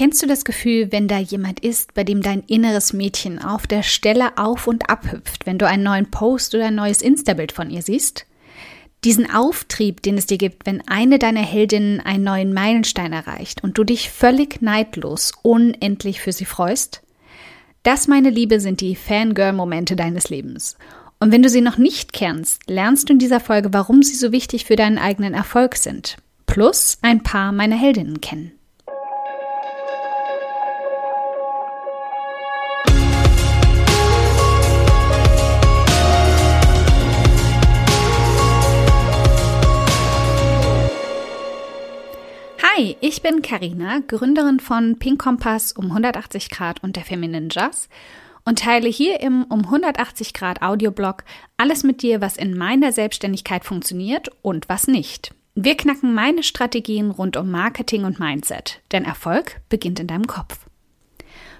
Kennst du das Gefühl, wenn da jemand ist, bei dem dein inneres Mädchen auf der Stelle auf und abhüpft, wenn du einen neuen Post oder ein neues Insta-Bild von ihr siehst? Diesen Auftrieb, den es dir gibt, wenn eine deiner Heldinnen einen neuen Meilenstein erreicht und du dich völlig neidlos, unendlich für sie freust? Das, meine Liebe, sind die Fangirl-Momente deines Lebens. Und wenn du sie noch nicht kennst, lernst du in dieser Folge, warum sie so wichtig für deinen eigenen Erfolg sind. Plus ein paar meiner Heldinnen kennen. Hi, ich bin Karina, Gründerin von Pink Kompass um 180 Grad und der Feminine Jazz und teile hier im um 180 Grad Audioblog alles mit dir, was in meiner Selbstständigkeit funktioniert und was nicht. Wir knacken meine Strategien rund um Marketing und Mindset, denn Erfolg beginnt in deinem Kopf.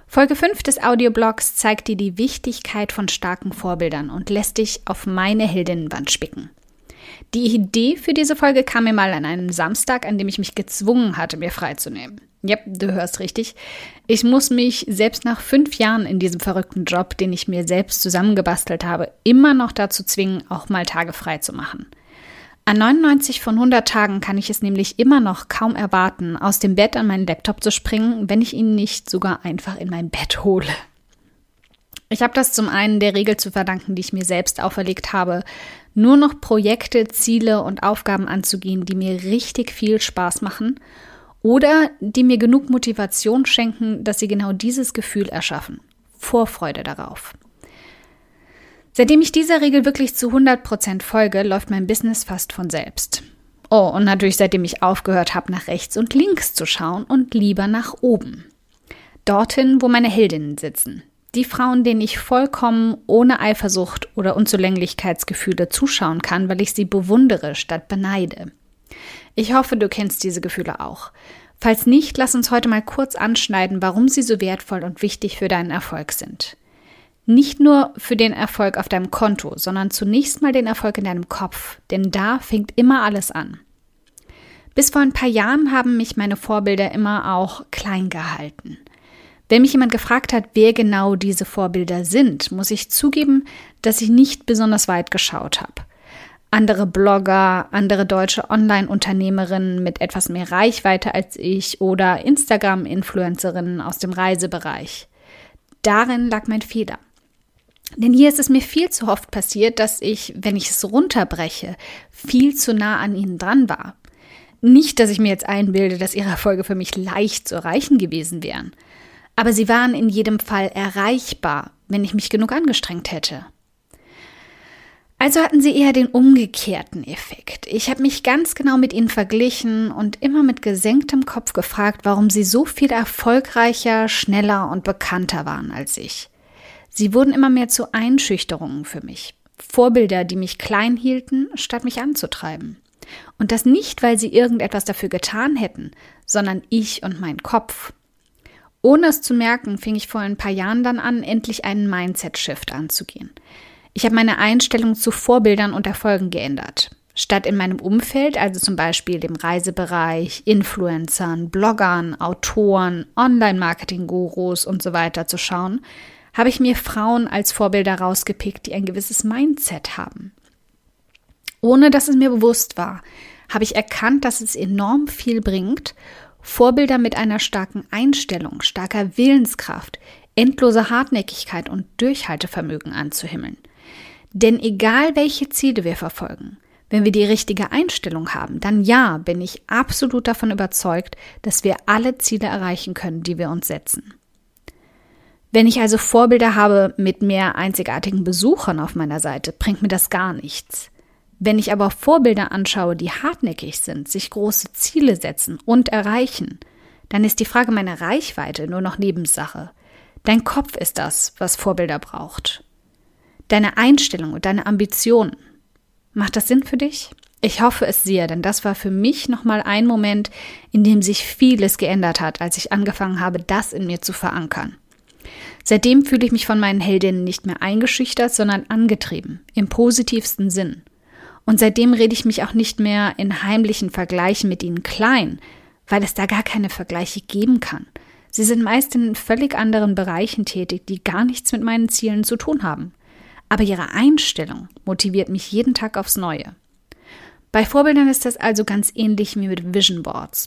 Folge 5 des Audioblogs zeigt dir die Wichtigkeit von starken Vorbildern und lässt dich auf meine Heldinnenwand spicken. Die Idee für diese Folge kam mir mal an einem Samstag, an dem ich mich gezwungen hatte, mir freizunehmen. Ja, du hörst richtig. Ich muss mich selbst nach fünf Jahren in diesem verrückten Job, den ich mir selbst zusammengebastelt habe, immer noch dazu zwingen, auch mal Tage frei zu machen. An 99 von 100 Tagen kann ich es nämlich immer noch kaum erwarten, aus dem Bett an meinen Laptop zu springen, wenn ich ihn nicht sogar einfach in mein Bett hole. Ich habe das zum einen der Regel zu verdanken, die ich mir selbst auferlegt habe, nur noch Projekte, Ziele und Aufgaben anzugehen, die mir richtig viel Spaß machen oder die mir genug Motivation schenken, dass sie genau dieses Gefühl erschaffen. Vorfreude darauf. Seitdem ich dieser Regel wirklich zu 100% folge, läuft mein Business fast von selbst. Oh, und natürlich seitdem ich aufgehört habe, nach rechts und links zu schauen und lieber nach oben. Dorthin, wo meine Heldinnen sitzen, die Frauen, denen ich vollkommen ohne Eifersucht oder Unzulänglichkeitsgefühle zuschauen kann, weil ich sie bewundere statt beneide. Ich hoffe, du kennst diese Gefühle auch. Falls nicht, lass uns heute mal kurz anschneiden, warum sie so wertvoll und wichtig für deinen Erfolg sind. Nicht nur für den Erfolg auf deinem Konto, sondern zunächst mal den Erfolg in deinem Kopf, denn da fängt immer alles an. Bis vor ein paar Jahren haben mich meine Vorbilder immer auch klein gehalten. Wenn mich jemand gefragt hat, wer genau diese Vorbilder sind, muss ich zugeben, dass ich nicht besonders weit geschaut habe. Andere Blogger, andere deutsche Online-Unternehmerinnen mit etwas mehr Reichweite als ich oder Instagram-Influencerinnen aus dem Reisebereich. Darin lag mein Fehler. Denn hier ist es mir viel zu oft passiert, dass ich, wenn ich es runterbreche, viel zu nah an ihnen dran war. Nicht, dass ich mir jetzt einbilde, dass ihre Erfolge für mich leicht zu erreichen gewesen wären aber sie waren in jedem Fall erreichbar, wenn ich mich genug angestrengt hätte. Also hatten sie eher den umgekehrten Effekt. Ich habe mich ganz genau mit ihnen verglichen und immer mit gesenktem Kopf gefragt, warum sie so viel erfolgreicher, schneller und bekannter waren als ich. Sie wurden immer mehr zu Einschüchterungen für mich. Vorbilder, die mich klein hielten, statt mich anzutreiben. Und das nicht, weil sie irgendetwas dafür getan hätten, sondern ich und mein Kopf. Ohne es zu merken, fing ich vor ein paar Jahren dann an, endlich einen Mindset-Shift anzugehen. Ich habe meine Einstellung zu Vorbildern und Erfolgen geändert. Statt in meinem Umfeld, also zum Beispiel dem Reisebereich, Influencern, Bloggern, Autoren, Online-Marketing-Gurus und so weiter zu schauen, habe ich mir Frauen als Vorbilder rausgepickt, die ein gewisses Mindset haben. Ohne dass es mir bewusst war, habe ich erkannt, dass es enorm viel bringt Vorbilder mit einer starken Einstellung, starker Willenskraft, endloser Hartnäckigkeit und Durchhaltevermögen anzuhimmeln. Denn egal welche Ziele wir verfolgen, wenn wir die richtige Einstellung haben, dann ja, bin ich absolut davon überzeugt, dass wir alle Ziele erreichen können, die wir uns setzen. Wenn ich also Vorbilder habe mit mehr einzigartigen Besuchern auf meiner Seite, bringt mir das gar nichts. Wenn ich aber Vorbilder anschaue, die hartnäckig sind, sich große Ziele setzen und erreichen, dann ist die Frage meiner Reichweite nur noch Nebensache. Dein Kopf ist das, was Vorbilder braucht. Deine Einstellung und deine Ambitionen. Macht das Sinn für dich? Ich hoffe es sehr, denn das war für mich nochmal ein Moment, in dem sich vieles geändert hat, als ich angefangen habe, das in mir zu verankern. Seitdem fühle ich mich von meinen Heldinnen nicht mehr eingeschüchtert, sondern angetrieben, im positivsten Sinn. Und seitdem rede ich mich auch nicht mehr in heimlichen Vergleichen mit ihnen klein, weil es da gar keine Vergleiche geben kann. Sie sind meist in völlig anderen Bereichen tätig, die gar nichts mit meinen Zielen zu tun haben. Aber ihre Einstellung motiviert mich jeden Tag aufs Neue. Bei Vorbildern ist das also ganz ähnlich wie mit Vision Boards.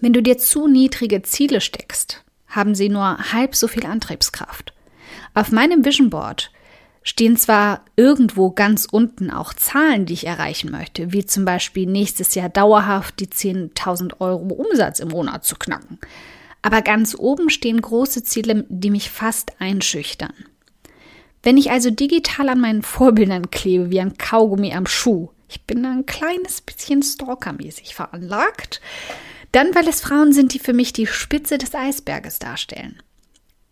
Wenn du dir zu niedrige Ziele steckst, haben sie nur halb so viel Antriebskraft. Auf meinem Vision Board stehen zwar irgendwo ganz unten auch Zahlen, die ich erreichen möchte, wie zum Beispiel nächstes Jahr dauerhaft die 10.000 Euro Umsatz im Monat zu knacken. Aber ganz oben stehen große Ziele, die mich fast einschüchtern. Wenn ich also digital an meinen Vorbildern klebe, wie ein Kaugummi am Schuh, ich bin da ein kleines bisschen stalkermäßig veranlagt, dann, weil es Frauen sind, die für mich die Spitze des Eisberges darstellen.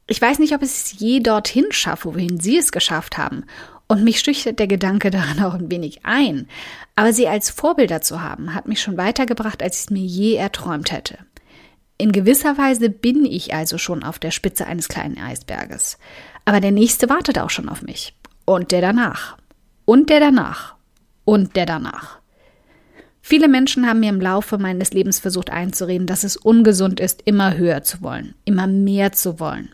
Ich weiß nicht, ob ich es je dorthin schaffe, wohin sie es geschafft haben. Und mich schüchtert der Gedanke daran auch ein wenig ein. Aber sie als Vorbilder zu haben, hat mich schon weitergebracht, als ich es mir je erträumt hätte. In gewisser Weise bin ich also schon auf der Spitze eines kleinen Eisberges. Aber der nächste wartet auch schon auf mich. Und der danach. Und der danach. Und der danach. Viele Menschen haben mir im Laufe meines Lebens versucht einzureden, dass es ungesund ist, immer höher zu wollen, immer mehr zu wollen.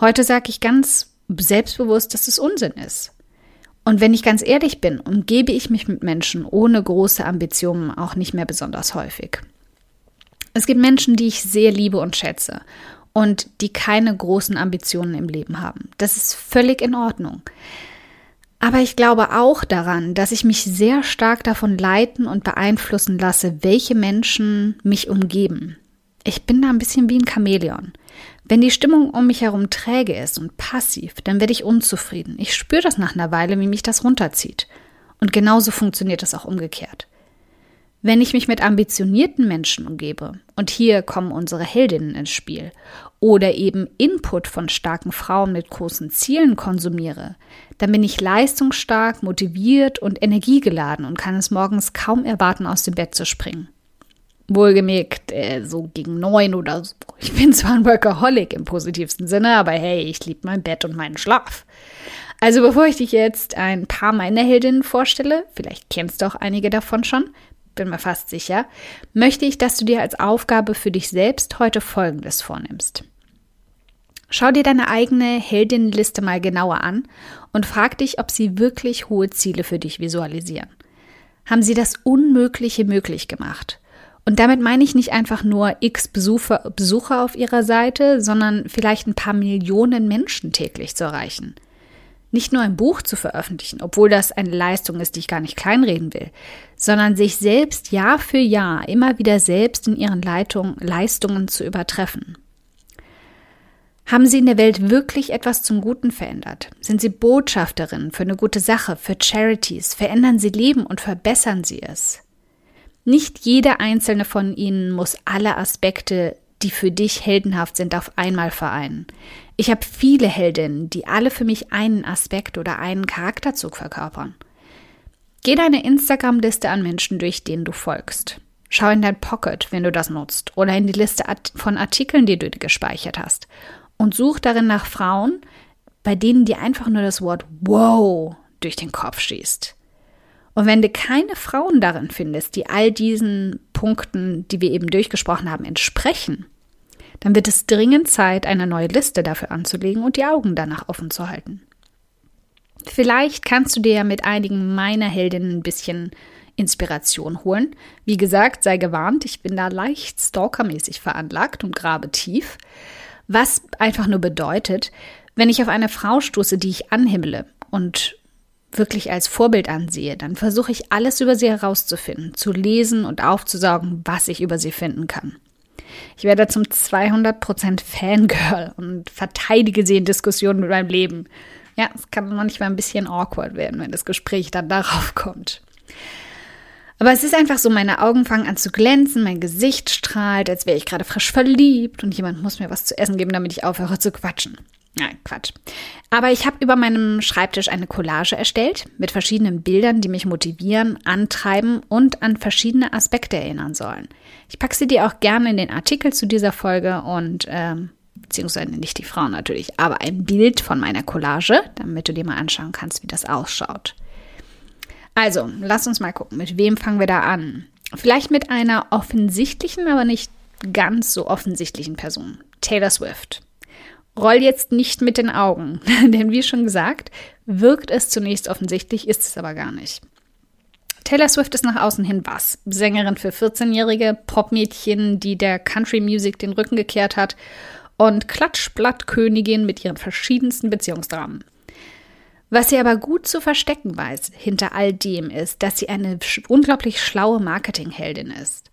Heute sage ich ganz selbstbewusst, dass es Unsinn ist. Und wenn ich ganz ehrlich bin, umgebe ich mich mit Menschen ohne große Ambitionen auch nicht mehr besonders häufig. Es gibt Menschen, die ich sehr liebe und schätze und die keine großen Ambitionen im Leben haben. Das ist völlig in Ordnung. Aber ich glaube auch daran, dass ich mich sehr stark davon leiten und beeinflussen lasse, welche Menschen mich umgeben. Ich bin da ein bisschen wie ein Chamäleon. Wenn die Stimmung um mich herum träge ist und passiv, dann werde ich unzufrieden. Ich spüre das nach einer Weile, wie mich das runterzieht. Und genauso funktioniert es auch umgekehrt. Wenn ich mich mit ambitionierten Menschen umgebe, und hier kommen unsere Heldinnen ins Spiel, oder eben Input von starken Frauen mit großen Zielen konsumiere, dann bin ich leistungsstark, motiviert und energiegeladen und kann es morgens kaum erwarten, aus dem Bett zu springen. Wohlgemerkt, äh, so gegen neun oder so. Ich bin zwar ein Workaholic im positivsten Sinne, aber hey, ich liebe mein Bett und meinen Schlaf. Also bevor ich dich jetzt ein paar meiner Heldinnen vorstelle, vielleicht kennst du auch einige davon schon, bin mir fast sicher, möchte ich, dass du dir als Aufgabe für dich selbst heute Folgendes vornimmst. Schau dir deine eigene Heldinnenliste mal genauer an und frag dich, ob sie wirklich hohe Ziele für dich visualisieren. Haben sie das Unmögliche möglich gemacht? Und damit meine ich nicht einfach nur x Besucher, Besucher auf ihrer Seite, sondern vielleicht ein paar Millionen Menschen täglich zu erreichen – nicht nur ein Buch zu veröffentlichen, obwohl das eine Leistung ist, die ich gar nicht kleinreden will, sondern sich selbst Jahr für Jahr immer wieder selbst in ihren Leitung, Leistungen zu übertreffen. Haben Sie in der Welt wirklich etwas zum Guten verändert? Sind Sie Botschafterin für eine gute Sache, für Charities? Verändern Sie Leben und verbessern Sie es? Nicht jeder einzelne von Ihnen muss alle Aspekte, die für dich heldenhaft sind, auf einmal vereinen. Ich habe viele Heldinnen, die alle für mich einen Aspekt oder einen Charakterzug verkörpern. Geh deine Instagram-Liste an Menschen durch, denen du folgst. Schau in dein Pocket, wenn du das nutzt, oder in die Liste von Artikeln, die du gespeichert hast. Und such darin nach Frauen, bei denen dir einfach nur das Wort wow durch den Kopf schießt. Und wenn du keine Frauen darin findest, die all diesen Punkten, die wir eben durchgesprochen haben, entsprechen, dann wird es dringend Zeit, eine neue Liste dafür anzulegen und die Augen danach offen zu halten. Vielleicht kannst du dir ja mit einigen meiner Heldinnen ein bisschen Inspiration holen. Wie gesagt, sei gewarnt, ich bin da leicht stalkermäßig veranlagt und grabe tief. Was einfach nur bedeutet, wenn ich auf eine Frau stoße, die ich anhimmele und wirklich als Vorbild ansehe, dann versuche ich alles über sie herauszufinden, zu lesen und aufzusaugen, was ich über sie finden kann. Ich werde zum 200% Fangirl und verteidige sie in Diskussionen mit meinem Leben. Ja, es kann manchmal ein bisschen awkward werden, wenn das Gespräch dann darauf kommt. Aber es ist einfach so, meine Augen fangen an zu glänzen, mein Gesicht strahlt, als wäre ich gerade frisch verliebt und jemand muss mir was zu essen geben, damit ich aufhöre zu quatschen. Nein, Quatsch. Aber ich habe über meinem Schreibtisch eine Collage erstellt mit verschiedenen Bildern, die mich motivieren, antreiben und an verschiedene Aspekte erinnern sollen. Ich packe sie dir auch gerne in den Artikel zu dieser Folge und ähm, beziehungsweise nicht die Frau natürlich, aber ein Bild von meiner Collage, damit du dir mal anschauen kannst, wie das ausschaut. Also, lass uns mal gucken, mit wem fangen wir da an? Vielleicht mit einer offensichtlichen, aber nicht ganz so offensichtlichen Person, Taylor Swift. Roll jetzt nicht mit den Augen, denn wie schon gesagt, wirkt es zunächst offensichtlich, ist es aber gar nicht. Taylor Swift ist nach außen hin was? Sängerin für 14-jährige Popmädchen, die der Country Music den Rücken gekehrt hat und Klatschblattkönigin mit ihren verschiedensten Beziehungsdramen. Was sie aber gut zu verstecken weiß hinter all dem ist, dass sie eine unglaublich schlaue Marketingheldin ist.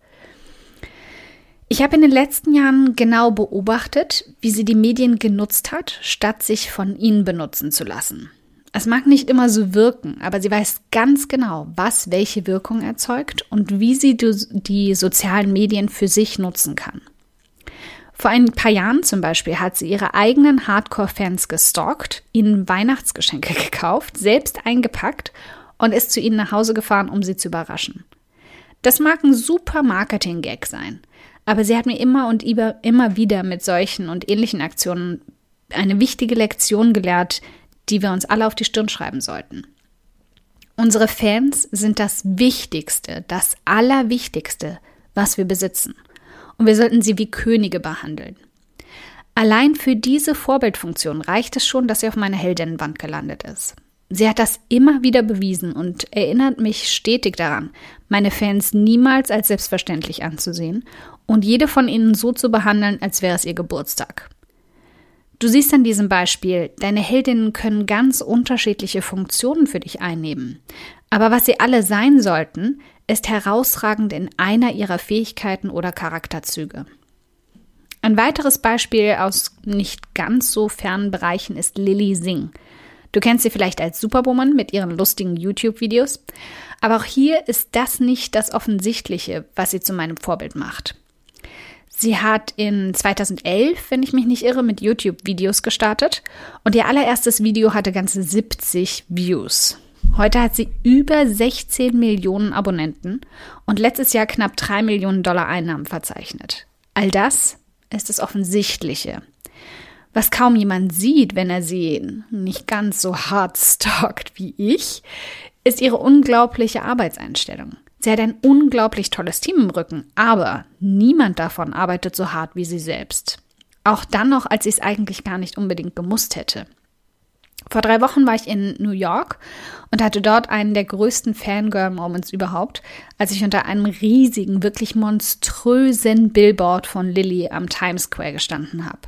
Ich habe in den letzten Jahren genau beobachtet, wie sie die Medien genutzt hat, statt sich von ihnen benutzen zu lassen. Es mag nicht immer so wirken, aber sie weiß ganz genau, was welche Wirkung erzeugt und wie sie die sozialen Medien für sich nutzen kann. Vor ein paar Jahren zum Beispiel hat sie ihre eigenen Hardcore-Fans gestalkt, ihnen Weihnachtsgeschenke gekauft, selbst eingepackt und ist zu ihnen nach Hause gefahren, um sie zu überraschen. Das mag ein super Marketing-Gag sein, aber sie hat mir immer und immer wieder mit solchen und ähnlichen Aktionen eine wichtige Lektion gelehrt, die wir uns alle auf die Stirn schreiben sollten. Unsere Fans sind das Wichtigste, das Allerwichtigste, was wir besitzen und wir sollten sie wie Könige behandeln. Allein für diese Vorbildfunktion reicht es schon, dass sie auf meiner Heldinnenwand gelandet ist. Sie hat das immer wieder bewiesen und erinnert mich stetig daran, meine Fans niemals als selbstverständlich anzusehen und jede von ihnen so zu behandeln, als wäre es ihr Geburtstag. Du siehst an diesem Beispiel, deine Heldinnen können ganz unterschiedliche Funktionen für dich einnehmen. Aber was sie alle sein sollten, ist herausragend in einer ihrer Fähigkeiten oder Charakterzüge. Ein weiteres Beispiel aus nicht ganz so fernen Bereichen ist Lily Singh. Du kennst sie vielleicht als Superwoman mit ihren lustigen YouTube-Videos, aber auch hier ist das nicht das Offensichtliche, was sie zu meinem Vorbild macht. Sie hat in 2011, wenn ich mich nicht irre, mit YouTube-Videos gestartet und ihr allererstes Video hatte ganze 70 Views. Heute hat sie über 16 Millionen Abonnenten und letztes Jahr knapp 3 Millionen Dollar Einnahmen verzeichnet. All das ist das Offensichtliche. Was kaum jemand sieht, wenn er sie nicht ganz so hart stalkt wie ich, ist ihre unglaubliche Arbeitseinstellung. Sie hat ein unglaublich tolles Team im Rücken, aber niemand davon arbeitet so hart wie sie selbst. Auch dann noch, als sie es eigentlich gar nicht unbedingt gemusst hätte. Vor drei Wochen war ich in New York und hatte dort einen der größten Fangirl-Moments überhaupt, als ich unter einem riesigen, wirklich monströsen Billboard von Lilly am Times Square gestanden habe.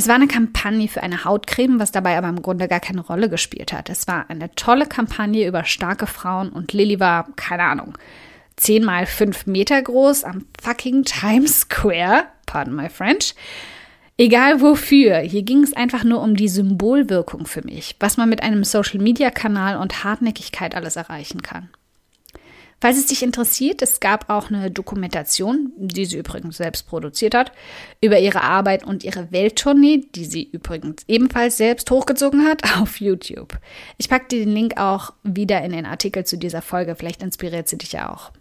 Es war eine Kampagne für eine Hautcreme, was dabei aber im Grunde gar keine Rolle gespielt hat. Es war eine tolle Kampagne über starke Frauen und Lilly war, keine Ahnung, 10 mal 5 Meter groß am fucking Times Square, pardon my French, Egal wofür, hier ging es einfach nur um die Symbolwirkung für mich, was man mit einem Social-Media-Kanal und Hartnäckigkeit alles erreichen kann. Falls es dich interessiert, es gab auch eine Dokumentation, die sie übrigens selbst produziert hat, über ihre Arbeit und ihre Welttournee, die sie übrigens ebenfalls selbst hochgezogen hat, auf YouTube. Ich packe dir den Link auch wieder in den Artikel zu dieser Folge, vielleicht inspiriert sie dich ja auch.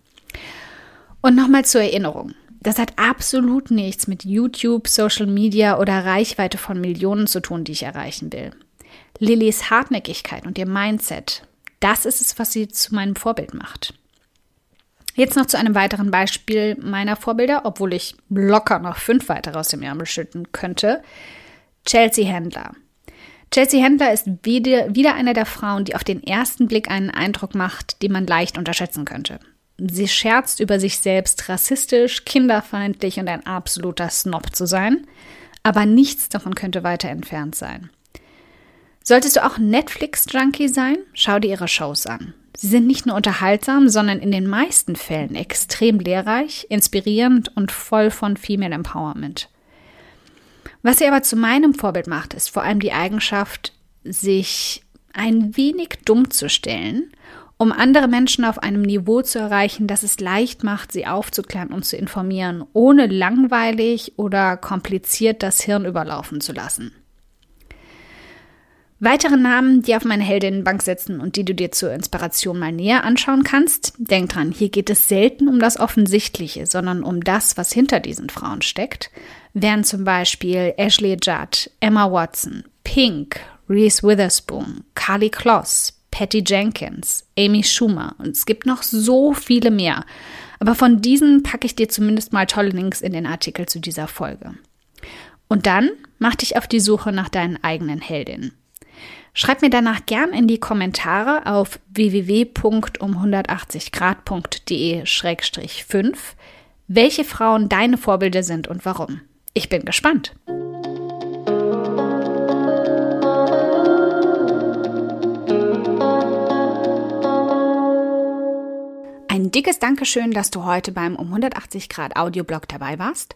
Und nochmal zur Erinnerung. Das hat absolut nichts mit YouTube, Social Media oder Reichweite von Millionen zu tun, die ich erreichen will. Lillys Hartnäckigkeit und ihr Mindset, das ist es, was sie zu meinem Vorbild macht. Jetzt noch zu einem weiteren Beispiel meiner Vorbilder, obwohl ich locker noch fünf weitere aus dem Ärmel schütten könnte. Chelsea Handler. Chelsea Handler ist wieder, wieder eine der Frauen, die auf den ersten Blick einen Eindruck macht, den man leicht unterschätzen könnte. Sie scherzt über sich selbst, rassistisch, kinderfeindlich und ein absoluter Snob zu sein. Aber nichts davon könnte weiter entfernt sein. Solltest du auch Netflix-Junkie sein, schau dir ihre Shows an. Sie sind nicht nur unterhaltsam, sondern in den meisten Fällen extrem lehrreich, inspirierend und voll von Female Empowerment. Was sie aber zu meinem Vorbild macht, ist vor allem die Eigenschaft, sich ein wenig dumm zu stellen um andere Menschen auf einem Niveau zu erreichen, das es leicht macht, sie aufzuklären und zu informieren, ohne langweilig oder kompliziert das Hirn überlaufen zu lassen. Weitere Namen, die auf meine Heldinnenbank sitzen und die du dir zur Inspiration mal näher anschauen kannst, denk dran, hier geht es selten um das Offensichtliche, sondern um das, was hinter diesen Frauen steckt, wären zum Beispiel Ashley Judd, Emma Watson, Pink, Reese Witherspoon, Carly Kloss, Patty Jenkins, Amy Schumer und es gibt noch so viele mehr. Aber von diesen packe ich dir zumindest mal tolle Links in den Artikel zu dieser Folge. Und dann mach dich auf die Suche nach deinen eigenen Heldinnen. Schreib mir danach gern in die Kommentare auf www.um180grad.de-5, welche Frauen deine Vorbilder sind und warum. Ich bin gespannt. Ein dickes Dankeschön, dass du heute beim um 180 Grad Audioblog dabei warst.